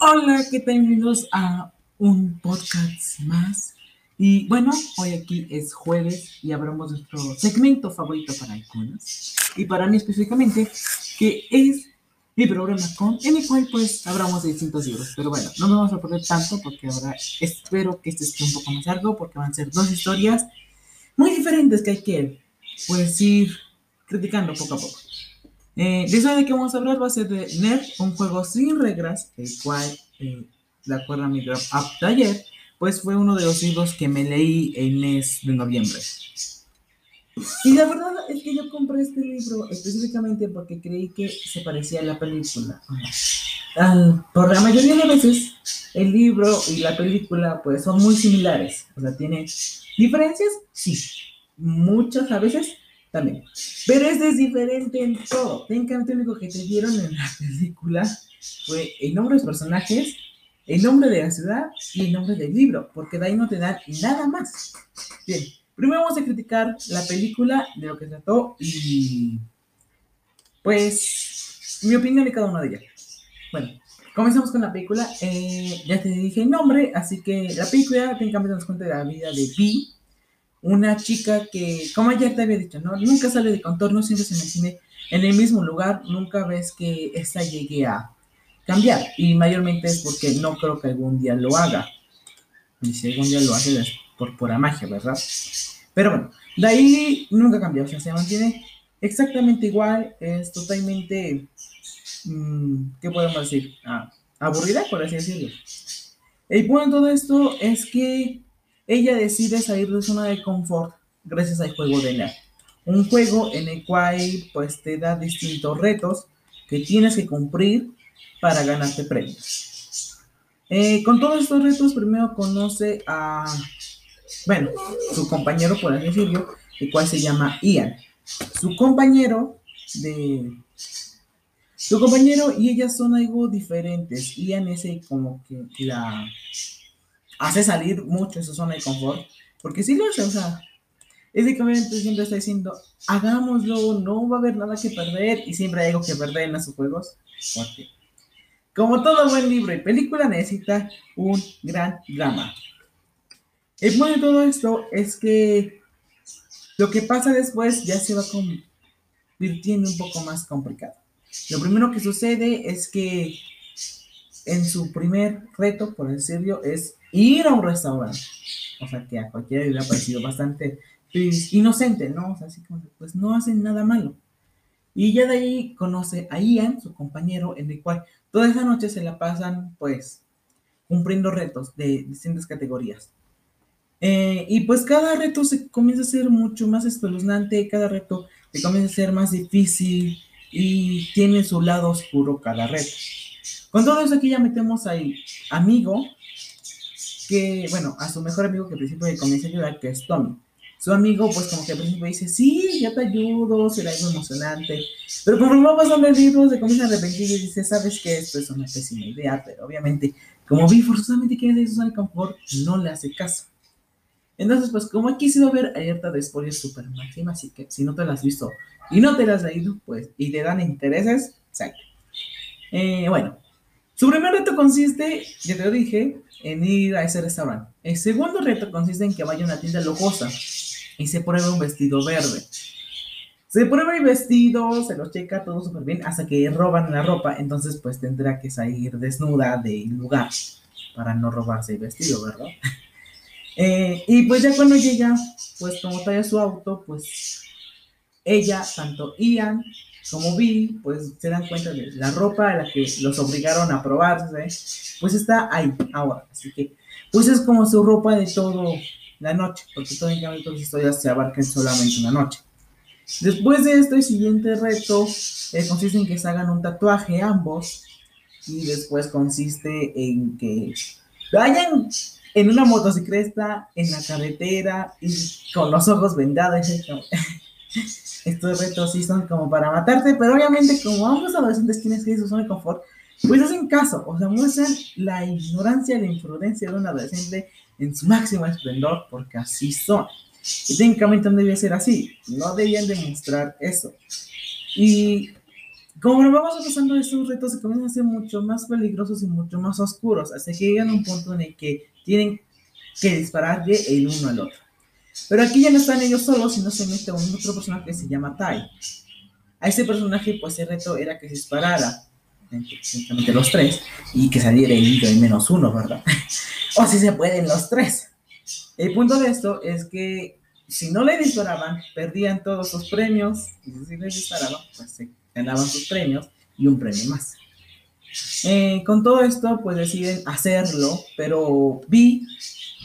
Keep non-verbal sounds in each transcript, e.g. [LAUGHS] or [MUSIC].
Hola, ¿qué tal? Bienvenidos a un podcast más. Y bueno, hoy aquí es jueves y hablamos de nuestro segmento favorito para iconos. Y para mí específicamente, que es mi programa con, en el cual pues hablamos de distintos libros. Pero bueno, no me vamos a perder tanto porque ahora espero que este esté un poco más largo porque van a ser dos historias muy diferentes que hay que pues ir criticando poco a poco. Eh, de de que vamos a hablar va a ser de Nerd, un juego sin reglas, el cual, eh, de acuerdo a mi drop up de ayer, pues fue uno de los libros que me leí el mes de noviembre. Y la verdad es que yo compré este libro específicamente porque creí que se parecía a la película. por la mayoría de veces, el libro y la película pues son muy similares. O sea, tiene diferencias, sí. Muchas a veces también. Pero este es diferente en todo. Técnicamente lo único que te dieron en la película fue el nombre de los personajes, el nombre de la ciudad y el nombre del libro, porque de ahí no te dan nada más. Bien, primero vamos a criticar la película de lo que trató y pues mi opinión de cada una de ellas. Bueno, comenzamos con la película. Eh, ya te dije el nombre, así que la película técnicamente nos cuenta de la vida de Pi, una chica que, como ayer te había dicho, ¿no? Nunca sale de contorno, siempre se mantiene en el mismo lugar, nunca ves que esta llegue a cambiar. Y mayormente es porque no creo que algún día lo haga. Y si algún día lo hace es por pura magia, ¿verdad? Pero bueno, de ahí nunca cambia, o sea, se mantiene exactamente igual, es totalmente, mm, ¿qué podemos decir? Ah, aburrida, por así decirlo. El punto de todo esto es que ella decide salir de zona de confort gracias al juego de NER. Un juego en el cual pues te da distintos retos que tienes que cumplir para ganarte premios. Eh, con todos estos retos, primero conoce a, bueno, su compañero, por así decirlo, el cual se llama Ian. Su compañero de... Su compañero y ella son algo diferentes. Ian es como que la hace salir mucho esa zona de confort, porque si lo hace, o sea, básicamente siempre está diciendo, hagámoslo, no va a haber nada que perder, y siempre hay algo que perder en esos juegos, porque como todo buen libro y película necesita un gran drama. El bueno de todo esto es que lo que pasa después ya se va convirtiendo un poco más complicado. Lo primero que sucede es que en su primer reto, por decirlo, es ir a un restaurante. O sea, que a cualquiera le hubiera parecido bastante inocente, ¿no? O sea, así como, pues no hacen nada malo. Y ya de ahí conoce a Ian, su compañero, en el cual toda esa noche se la pasan, pues, cumpliendo retos de distintas categorías. Eh, y pues cada reto se comienza a ser mucho más espeluznante, cada reto se comienza a ser más difícil y tiene su lado oscuro cada reto. Con todo eso aquí ya metemos al amigo, que, bueno, a su mejor amigo que al principio le comienza a ayudar, que es Tommy. Su amigo, pues como que al principio dice, sí, ya te ayudo, será algo emocionante. Pero como va pasando el libro, se comienza a arrepentir y dice, sabes que esto es una pésima idea, pero obviamente, como vi forzosamente quiere hacer su zona de confort, no le hace caso. Entonces, pues como he quisido ver alerta de spoilers super máxima, así que si no te las has visto y no te las has leído, pues, y te dan intereses, salte. Eh, bueno, su primer reto consiste, ya te lo dije, en ir a ese restaurante. El segundo reto consiste en que vaya a una tienda lujosa y se pruebe un vestido verde. Se prueba el vestido, se lo checa todo súper bien hasta que roban la ropa, entonces pues tendrá que salir desnuda del lugar para no robarse el vestido, ¿verdad? [LAUGHS] Eh, y pues ya cuando llega, pues como trae su auto, pues ella, tanto Ian como vi, pues se dan cuenta de la ropa a la que los obligaron a probarse, pues está ahí ahora. Así que, pues es como su ropa de todo la noche, porque todas las historias se abarcan solamente una noche. Después de esto, el siguiente reto eh, consiste en que se hagan un tatuaje ambos y después consiste en que vayan en una motocicleta, en la carretera y con los ojos vendados [LAUGHS] estos retos sí son como para matarte, pero obviamente como ambos adolescentes tienen que ir su zona de confort, pues hacen caso, o sea, muestran la ignorancia la imprudencia de un adolescente en su máximo esplendor, porque así son. Y técnicamente no debía ser así, no debían demostrar eso. Y Como vamos pasando estos retos, se comienzan a ser mucho más peligrosos y mucho más oscuros, hasta que llegan a un punto en el que tienen que dispararle el uno al otro. Pero aquí ya no están ellos solos, sino se mete un otro personaje que se llama Tai. A ese personaje, pues el reto era que se disparara entre los tres y que saliera el en menos uno, ¿verdad? [LAUGHS] o si se pueden los tres. El punto de esto es que si no le disparaban, perdían todos sus premios, y si les disparaban, pues se ganaban sus premios y un premio más. Eh, con todo esto, pues deciden hacerlo, pero Vi,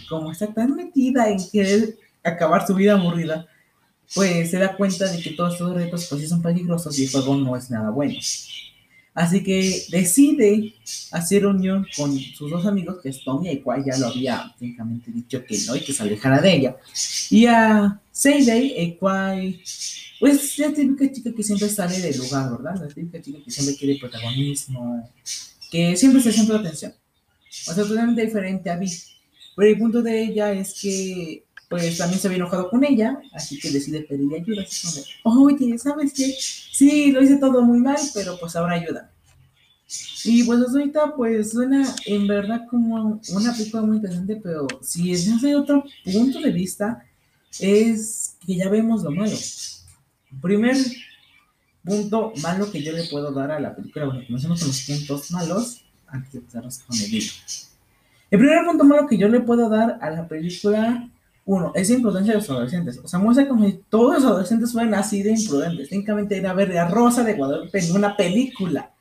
como está tan metida en querer acabar su vida aburrida, pues se da cuenta de que todos estos retos pues sí son peligrosos y el juego no es nada bueno. Así que decide hacer unión con sus dos amigos, que es Tommy, el cual ya lo había técnicamente dicho que no y que se alejara de ella. Y a Seidei, el cual, pues, la típica chica que siempre sale del lugar, ¿verdad? La típica chica que siempre quiere protagonismo, que siempre se centra atención. O sea, totalmente diferente a Vi. Pero el punto de ella es que pues también se había enojado con ella, así que decide pedirle ayuda. Oye, ¿sabes qué? Sí, lo hice todo muy mal, pero pues ahora ayuda. Y pues ahorita pues suena en verdad como una película muy interesante, pero si es desde otro punto de vista, es que ya vemos lo malo. Primer punto malo que yo le puedo dar a la película, bueno, comencemos con los puntos malos antes de empezar con el libro. El primer punto malo que yo le puedo dar a la película uno, es imprudencia de los adolescentes. O sea, muestra como si todos los adolescentes fueran así de imprudentes. Técnicamente ir a ver a Rosa de Guadalupe en una película.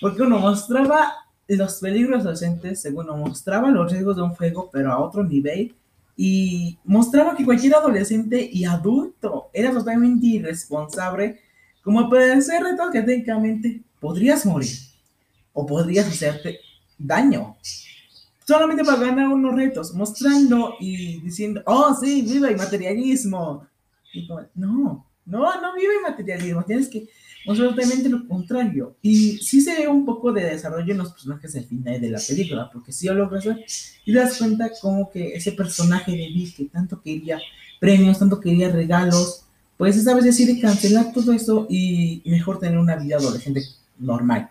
Porque uno mostraba los peligros adolescentes, según uno mostraba los riesgos de un fuego, pero a otro nivel. Y mostraba que cualquier adolescente y adulto era totalmente irresponsable, como puede ser retos que técnicamente podrías morir o podrías hacerte daño solamente para ganar unos retos, mostrando y diciendo, oh, sí, viva el materialismo. Y como, no, no, no vive el materialismo, tienes que mostrar totalmente lo contrario. Y sí se ve un poco de desarrollo en los personajes al final de la película, porque si lo logras ver y das cuenta como que ese personaje de Vic que tanto quería premios, tanto quería regalos, pues esa vez decide cancelar todo eso y mejor tener una vida adolescente normal.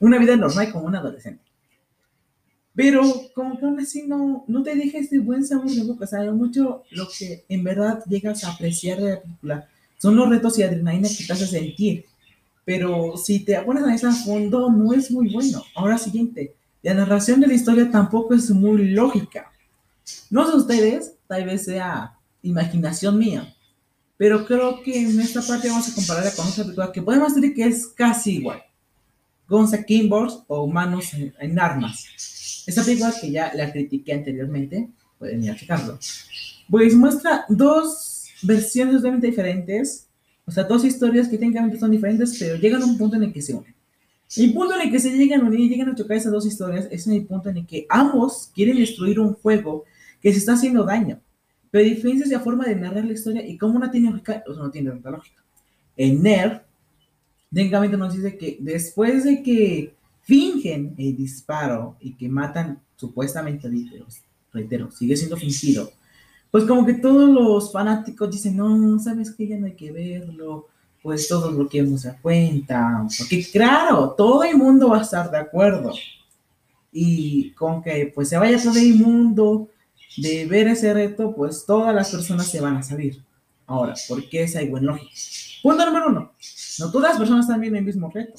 Una vida normal como un adolescente. Pero como que aún así no, no te deja este buen sabor de boca. O sea, mucho lo que en verdad llegas a apreciar de la película son los retos y adrenalina que te hace sentir. Pero si te pones a ese fondo, no es muy bueno. Ahora siguiente, la narración de la historia tampoco es muy lógica. No sé ustedes, tal vez sea imaginación mía, pero creo que en esta parte vamos a compararla con otra película que podemos decir que es casi igual. Gonza Kimbors o Humanos en Armas esta película que ya la critiqué anteriormente, pueden ir a checarlo, pues muestra dos versiones totalmente diferentes, o sea, dos historias que técnicamente son diferentes, pero llegan a un punto en el que se unen. El punto en el que se llegan a unir y llegan a chocar esas dos historias es en el punto en el que ambos quieren destruir un juego que se está haciendo daño. Pero diferencias de la forma de narrar la historia y cómo una tiene lógica, o no tiene tanta lógica. En Nerd, técnicamente nos dice que después de que fingen el disparo y que matan supuestamente a reitero, sigue siendo fingido, pues como que todos los fanáticos dicen, no, sabes que ya no hay que verlo, pues todos lo que a cuenta, porque claro, todo el mundo va a estar de acuerdo. Y con que pues se vaya todo el mundo de ver ese reto, pues todas las personas se van a salir. Ahora, ¿por qué es algo en lógica? Punto número uno, no todas las personas están viendo el mismo reto.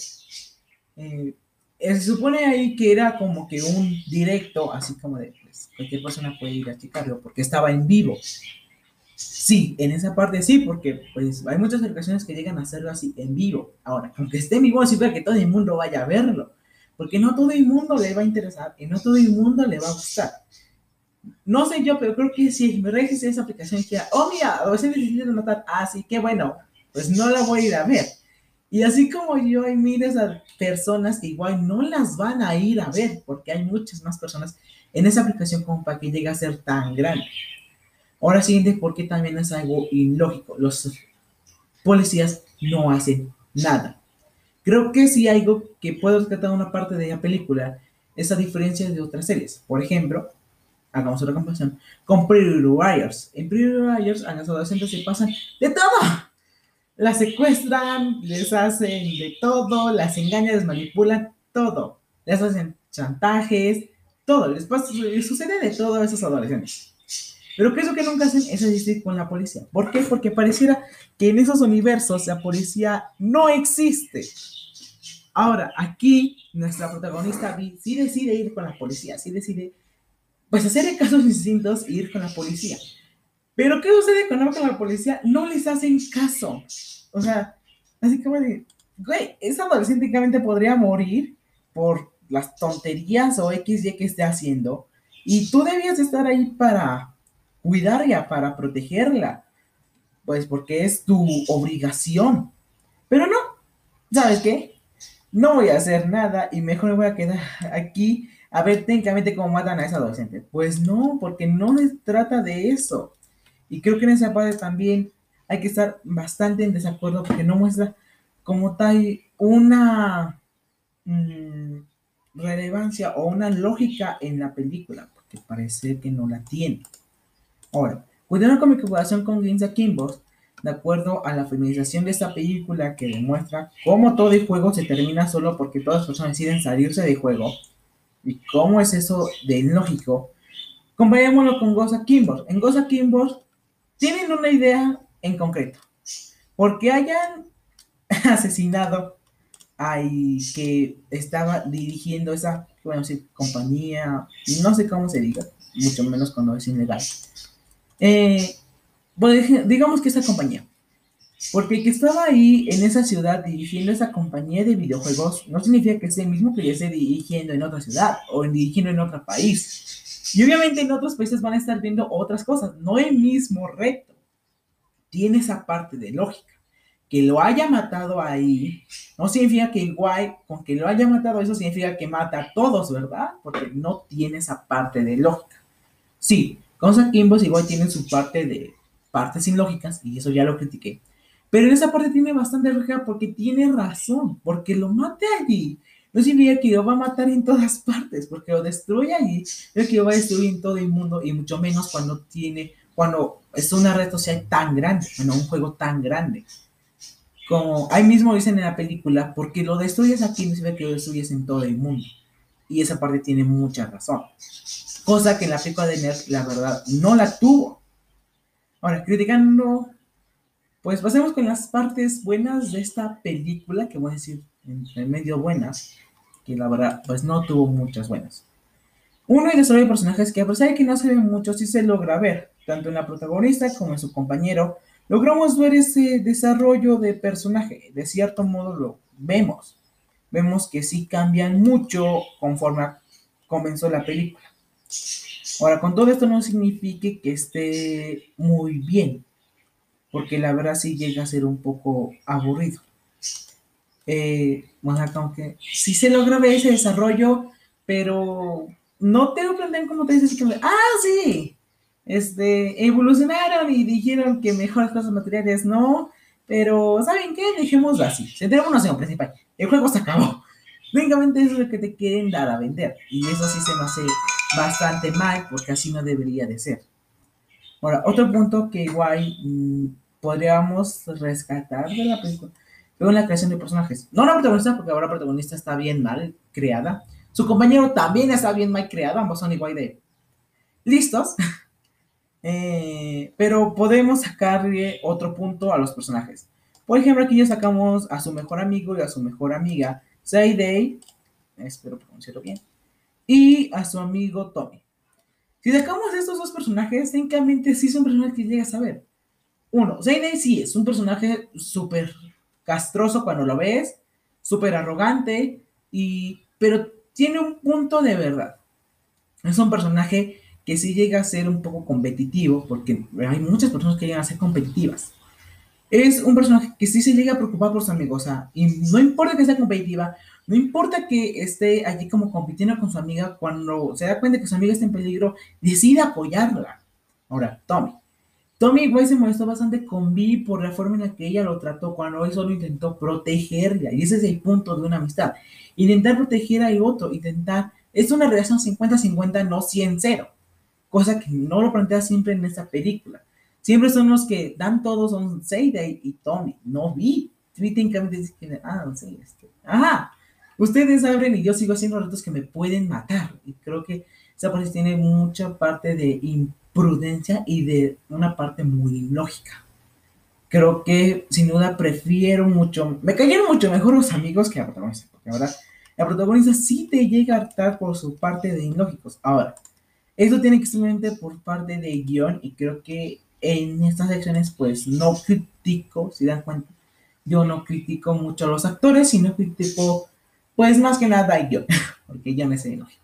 Eh, se supone ahí que era como que un directo, así como de, pues, cualquier persona puede ir a checarlo, porque estaba en vivo. Sí, en esa parte sí, porque pues hay muchas ocasiones que llegan a hacerlo así en vivo. Ahora, aunque esté en vivo, no significa que todo el mundo vaya a verlo, porque no todo el mundo le va a interesar y no todo el mundo le va a gustar. No sé yo, pero creo que si me registré esa aplicación que, oh mira, a veces de matar, ah, sí, qué bueno, pues no la voy a ir a ver y así como yo, hay miles de personas que igual no las van a ir a ver, porque hay muchas más personas en esa aplicación como para que llegue a ser tan grande. Ahora siguiente, porque también es algo ilógico. Los policías no hacen nada. Creo que hay algo que puedo rescatar una parte de la película, esa diferencia de otras series. Por ejemplo, hagamos otra comparación con Pretty Little En Pretty Little a los adolescentes se pasan de todo las secuestran, les hacen de todo, las engañan, les manipulan, todo. Les hacen chantajes, todo. Les, pasa, les sucede de todo a esos adolescentes. Pero ¿qué es lo que nunca hacen? Es asistir con la policía. ¿Por qué? Porque pareciera que en esos universos la policía no existe. Ahora, aquí nuestra protagonista sí decide ir con la policía, sí decide pues hacer casos distintos e ir con la policía. Pero ¿qué sucede cuando con la policía? No les hacen caso. O sea, así como de, güey, esa adolescente podría morir por las tonterías o XY que esté haciendo. Y tú debías estar ahí para cuidarla, para protegerla. Pues porque es tu obligación. Pero no, ¿sabes qué? No voy a hacer nada y mejor me voy a quedar aquí a ver técnicamente cómo matan a esa adolescente. Pues no, porque no se trata de eso. Y creo que en esa parte también hay que estar bastante en desacuerdo porque no muestra como tal una mm, relevancia o una lógica en la película, porque parece que no la tiene. Ahora, continuando con mi comparación con Ginza Kimbos, de acuerdo a la feminización de esta película que demuestra cómo todo el juego se termina solo porque todas las personas deciden salirse del juego, y cómo es eso de lógico, comparémoslo con Goza Kimbos. En Goza Kimbos tienen una idea en concreto. Porque hayan [LAUGHS] asesinado a que estaba dirigiendo esa, bueno, compañía, no sé cómo se diga, mucho menos cuando es ilegal. Eh, digamos que esa compañía. Porque que estaba ahí en esa ciudad dirigiendo esa compañía de videojuegos no significa que sea el mismo que ya esté dirigiendo en otra ciudad o dirigiendo en otro país. Y obviamente en otros países van a estar viendo otras cosas, no el mismo reto. Tiene esa parte de lógica. Que lo haya matado ahí, no significa que igual, con que lo haya matado, eso significa que mata a todos, ¿verdad? Porque no tiene esa parte de lógica. Sí, con Kimbos igual tienen su parte de partes sin lógicas, y eso ya lo critiqué. Pero en esa parte tiene bastante lógica porque tiene razón, porque lo mate allí no significa que lo va a matar en todas partes, porque lo destruye allí, es que lo va a destruir en todo el mundo, y mucho menos cuando tiene, cuando es una red social tan grande, bueno, un juego tan grande. Como ahí mismo dicen en la película, porque lo destruyes aquí, no significa que lo destruyes en todo el mundo. Y esa parte tiene mucha razón. Cosa que en la película de Nerd, la verdad, no la tuvo. Ahora, criticando, pues pasemos con las partes buenas de esta película, que voy a decir entre medio buenas, que la verdad, pues no tuvo muchas buenas. Uno, el desarrollo de personajes que a pesar de que no se ven mucho, sí se logra ver, tanto en la protagonista como en su compañero. Logramos ver ese desarrollo de personaje, de cierto modo lo vemos. Vemos que sí cambian mucho conforme comenzó la película. Ahora, con todo esto no significa que esté muy bien, porque la verdad sí llega a ser un poco aburrido eh, como que sí se logra ver ese desarrollo, pero no te lo plantean como te dices que, ah, sí, este, evolucionaron y dijeron que mejores cosas materiales no, pero ¿saben qué? Dejémoslo así, centrémonos en lo principal, el juego se acabó. Únicamente eso es lo que te quieren dar a vender, y eso sí se me hace bastante mal, porque así no debería de ser. Ahora, otro punto que igual mm, podríamos rescatar de la película Luego en la creación de personajes. No la protagonista, porque ahora la protagonista está bien mal creada. Su compañero también está bien mal creado. Ambos son igual de listos. [LAUGHS] Eh, pero podemos sacarle otro punto a los personajes. Por ejemplo, aquí ya sacamos a su mejor amigo y a su mejor amiga, Day. espero pronunciarlo bien, y a su amigo Tommy. Si sacamos estos dos personajes, técnicamente sí son personajes que llegas a ver. Uno, Day sí es un personaje súper castroso cuando lo ves, súper arrogante, y, pero tiene un punto de verdad. Es un personaje que sí llega a ser un poco competitivo, porque hay muchas personas que llegan a ser competitivas. Es un personaje que sí se llega a preocupar por sus amigos, o sea, y no importa que sea competitiva, no importa que esté allí como compitiendo con su amiga, cuando se da cuenta que su amiga está en peligro, decide apoyarla. Ahora, Tommy. Tommy igual se molestó bastante con Vi por la forma en la que ella lo trató cuando él solo intentó protegerla. Y ese es el punto de una amistad. Intentar proteger al otro, intentar... Es una relación 50-50, no 100-0. Cosa que no lo plantea siempre en esta película. siempre son los que dan todo, son Seidei y Tommy, no vi. Técnicamente dicen, ah, no sé, este, ajá, ustedes abren y yo sigo haciendo retos que me pueden matar. Y creo que esa parte tiene mucha parte de imprudencia y de una parte muy lógica. Creo que sin duda prefiero mucho, me cayeron mucho mejor los amigos que la protagonista, porque la verdad, la protagonista sí te llega a hartar por su parte de ilógicos. Ahora, esto tiene que ser por parte de guion y creo que en estas secciones pues no critico, si dan cuenta, yo no critico mucho a los actores, sino critico pues más que nada guion, [LAUGHS] porque ya me sé ilógico.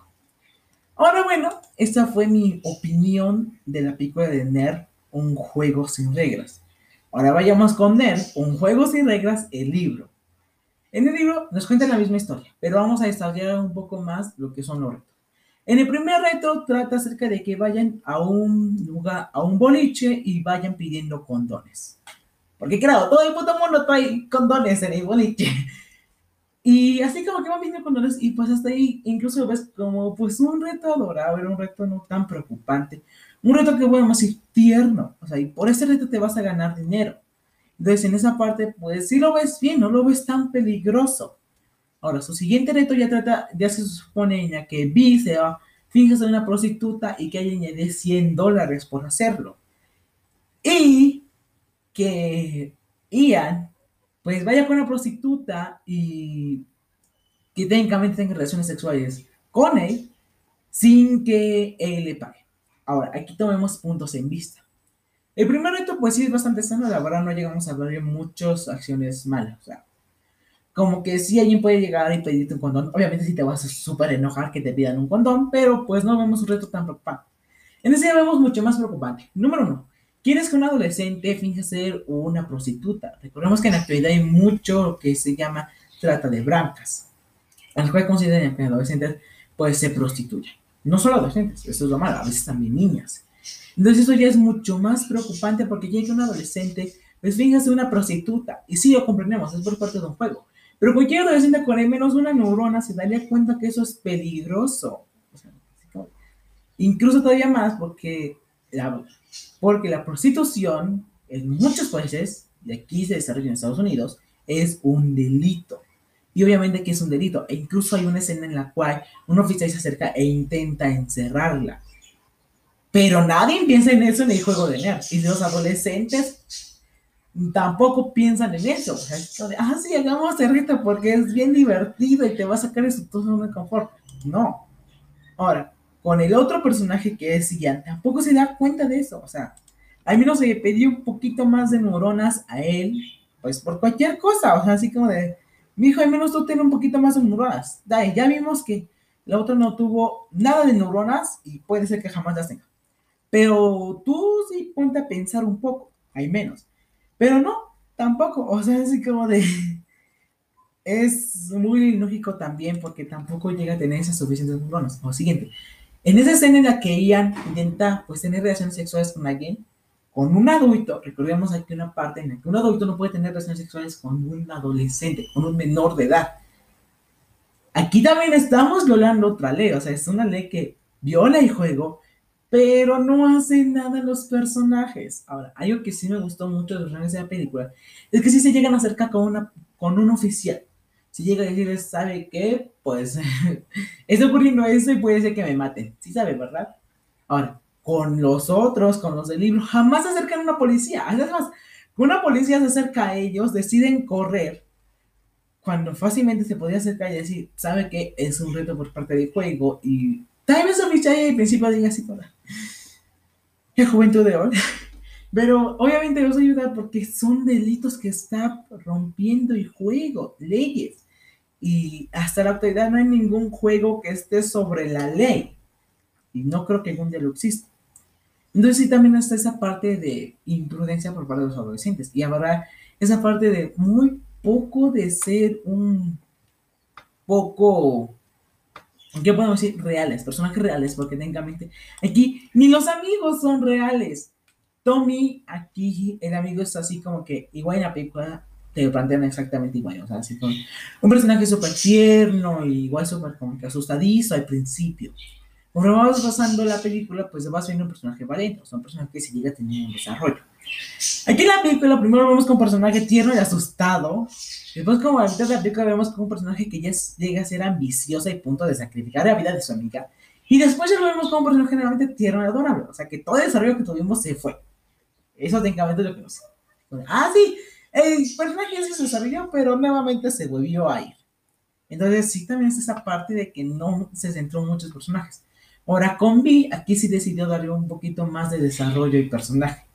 Ahora bueno, esta fue mi opinión de la película de Nerd, un juego sin reglas. Ahora vayamos con Nerd, un juego sin reglas, el libro. En el libro nos cuenta la misma historia, pero vamos a desarrollar un poco más lo que son los retos. En el primer reto trata acerca de que vayan a un lugar, a un boliche y vayan pidiendo condones. Porque claro, todo el puto mundo trae condones en el boliche. Y así como que van pidiendo condones y pues hasta ahí incluso ves como pues un reto adorable, un reto no tan preocupante. Un reto que bueno, más tierno. O sea, y por ese reto te vas a ganar dinero. Entonces en esa parte pues sí lo ves bien, no lo ves tan peligroso. Ahora, su siguiente reto ya trata, ya se supone ya que Vi se va, finge una prostituta y que ella añade 100 dólares por hacerlo. Y que Ian, pues vaya con una prostituta y que técnicamente tenga relaciones sexuales con él sin que él le pague. Ahora, aquí tomemos puntos en vista. El primer reto, pues sí es bastante sano, la verdad no llegamos a ver muchas acciones malas. O sea, como que si alguien puede llegar y pedirte un condón, obviamente si te vas a súper enojar que te pidan un condón, pero pues no vemos un reto tan preocupante. En ese vemos mucho más preocupante. Número uno, ¿quieres que un adolescente finja ser una prostituta? Recordemos que en la actualidad hay mucho que se llama trata de blancas, las cuales consideran que adolescentes pues se prostituyen. No solo adolescentes, eso es lo malo, a veces también niñas. Entonces eso ya es mucho más preocupante porque llega un adolescente, pues finja ser una prostituta. Y sí, lo comprendemos, es por parte de un juego. Pero cualquier adolescente con al menos una neurona se daría cuenta que eso es peligroso. incluso todavía más porque la, porque la prostitución en muchos países, y aquí se desarrolla en Estados Unidos, es un delito. Y obviamente que es un delito. E incluso hay una escena en la cual un oficial se acerca e intenta encerrarla. Pero nadie piensa en eso en el juego de nerd. Y los adolescentes tampoco piensan en eso. O sea, de, ah, sí, hagamos reto porque es bien divertido y te va a sacar eso todo de confort. No. Ahora, con el otro personaje que es Ian, tampoco se da cuenta de eso. O sea, al menos le pidió un poquito más de neuronas a él, pues por cualquier cosa. O sea, así como de, mi hijo, al menos tú tienes un poquito más de neuronas. Dale, ya vimos que la otra no tuvo nada de neuronas y puede ser que jamás las tenga. Pero tú sí ponte a pensar un poco, hay menos. Pero no, tampoco. O sea, así como de. [LAUGHS] Es muy lógico también porque tampoco llega a tener esas suficientes neuronas. O siguiente. En esa escena en la que Ian intenta pues tener relaciones sexuales con alguien, con un adulto, recordemos aquí una parte en la que un adulto no puede tener relaciones sexuales con un adolescente, con un menor de edad. Aquí también estamos violando otra ley, o sea, es una ley que viola el juego pero no hacen nada los personajes. Ahora, algo que sí me gustó mucho de los de la película es que sí se llegan a acercar con, una, con un oficial. Si llega a decirles, ¿sabe qué? Pues está ocurriendo eso y puede ser que me maten. Sí sabe, ¿verdad? Ahora, con los otros, con los del libro, jamás se acercan a una policía. Además, una policía se acerca a ellos, deciden correr, cuando fácilmente se podía acercar y decir, ¿sabe qué? Es un reto por parte del juego y Tal vez a al principio diga así para la juventud de hoy. [LAUGHS] Pero obviamente los ayudar porque son delitos que está rompiendo el juego, leyes. Y hasta la actualidad no hay ningún juego que esté sobre la ley. Y no creo que algún día lo exista. Entonces sí también está esa parte de imprudencia por parte de los adolescentes. Y habrá esa parte de muy poco de ser un poco ¿Qué podemos decir? Reales, personajes reales, porque técnicamente aquí ni los amigos son reales. Tommy, aquí el amigo es así como que igual en la película te plantean exactamente igual, o sea, así como un personaje súper tierno, y igual súper como que asustadizo al principio. Cuando vamos pasando la película, pues vas viendo un personaje valiente, o sea, un personaje que se llega a tener un desarrollo. Aquí en la película primero vemos con un personaje tierno y asustado. Después como a mitad de la película vemos con un personaje que ya llega a ser ambiciosa y punto de sacrificar la vida de su amiga. Y después ya lo vemos como un personaje generalmente tierno y adorable. O sea que todo el desarrollo que tuvimos se fue. Eso técnicamente es lo que nos... Ah, sí, el personaje se desarrolló, pero nuevamente se volvió a ir. Entonces sí también es esa parte de que no se centró en muchos personajes. Ahora con Vi, aquí sí decidió darle un poquito más de desarrollo y personaje.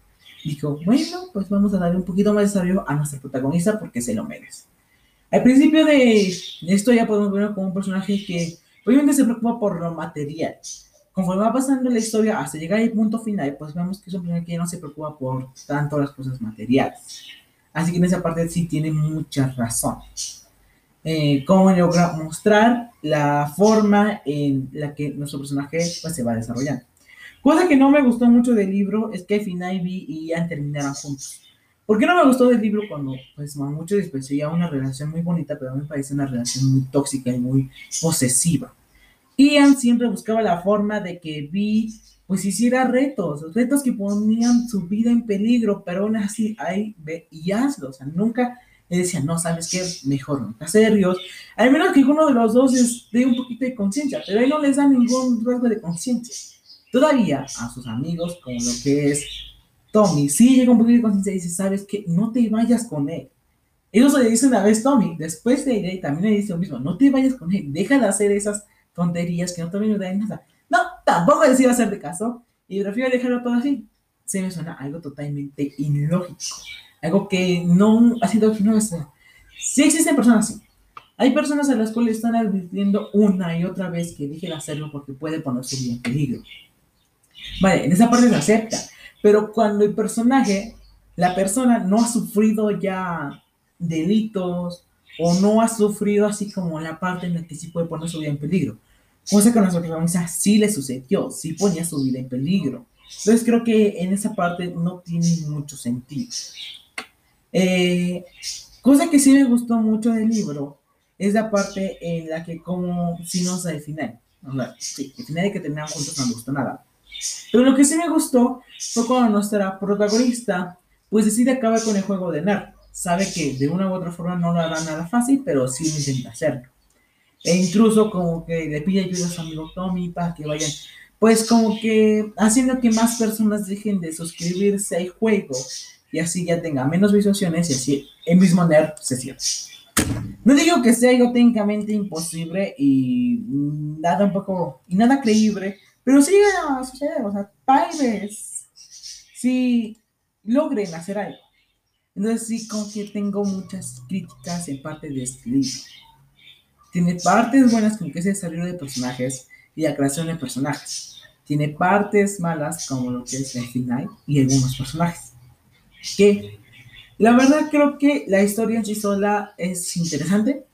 Dijo, bueno, pues vamos a darle un poquito más de desarrollo a nuestra protagonista porque se lo merece. Al principio de esto ya podemos verlo como un personaje que obviamente se preocupa por lo material. Conforme va pasando la historia hasta llegar al punto final, pues vemos que es un personaje que no se preocupa por tanto las cosas materiales. Así que en esa parte sí tiene muchas razones eh, cómo logra mostrar la forma en la que nuestro personaje pues, se va desarrollando. Cosa que no me gustó mucho del libro es que Finn Ivy y Ian terminaran juntos. ¿Por qué no me gustó del libro cuando pues mucho después ya una relación muy bonita, pero a mí me parece una relación muy tóxica y muy posesiva? Ian siempre buscaba la forma de que Vi pues hiciera retos, retos que ponían su vida en peligro, pero aún así ahí ve y hazlo, o sea, nunca él decía, no, ¿sabes qué? Mejor nunca serios. Al menos que uno de los dos dé un poquito de conciencia, pero él no les da ningún rasgo de conciencia. Todavía a sus amigos, como lo que es Tommy, sí llega un poquito de conciencia y dice, ¿sabes qué? No te vayas con él. Eso le dice una vez Tommy, después de ir también le dice lo mismo, no te vayas con él, deja de hacer esas tonterías que no te van a nada. Tampoco les iba caso y prefiero dejarlo todo así. Se me suena algo totalmente ilógico. Algo que no ha sido no es, Sí existen personas así. Hay personas a las cuales están advirtiendo una y otra vez que dejen hacerlo porque puede ponerse bien en peligro. Vale, en esa parte se acepta. Pero cuando el personaje, la persona no ha sufrido ya delitos o no ha sufrido así como la parte en la que sí puede poner su vida en peligro. Cosa que a nuestra protagonista sí le sucedió, sí ponía su vida en peligro. Entonces creo que en esa parte no tiene mucho sentido. Eh, cosa que sí me gustó mucho del libro es la parte en la que como si no el final. sí, el final de que terminaron juntos no me gustó nada. Pero lo que sí me gustó fue cuando nuestra protagonista pues decide acabar con el juego de Nerd. Sabe que de una u otra forma no lo hará nada fácil, pero sí intenta hacerlo. E incluso como que le pide ayuda a su amigo Tommy para que vayan, pues como que haciendo que más personas dejen de suscribirse al juego y así ya tenga menos visualizaciones y así el mismo nerd se cierra. No digo que sea algo técnicamente imposible y nada un poco, y nada creíble, pero sí va a suceder, o sea, tal vez si logren hacer algo. Entonces sí como que tengo muchas críticas en parte de este libro. Tiene partes buenas como que es el desarrollo de personajes y la creación de personajes. Tiene partes malas como lo que es el final y algunos personajes que la verdad creo que la historia en sí sola es interesante,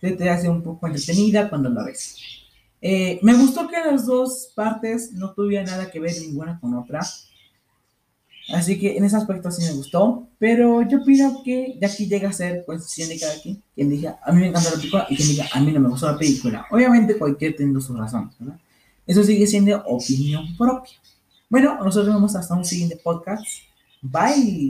te hace un poco entretenida cuando la ves. Eh, me gustó que las dos partes no tuvieran nada que ver ninguna con otra. Así que en ese aspecto sí me gustó. Pero yo pido que de aquí llega a ser cuestión de cada quien. Quien diga, a mí me encanta la película y quien diga, a mí no me gustó la película. Obviamente cualquier teniendo sus razones, ¿verdad? Eso sigue siendo opinión propia. Bueno, nosotros vemos hasta un siguiente podcast. Bye.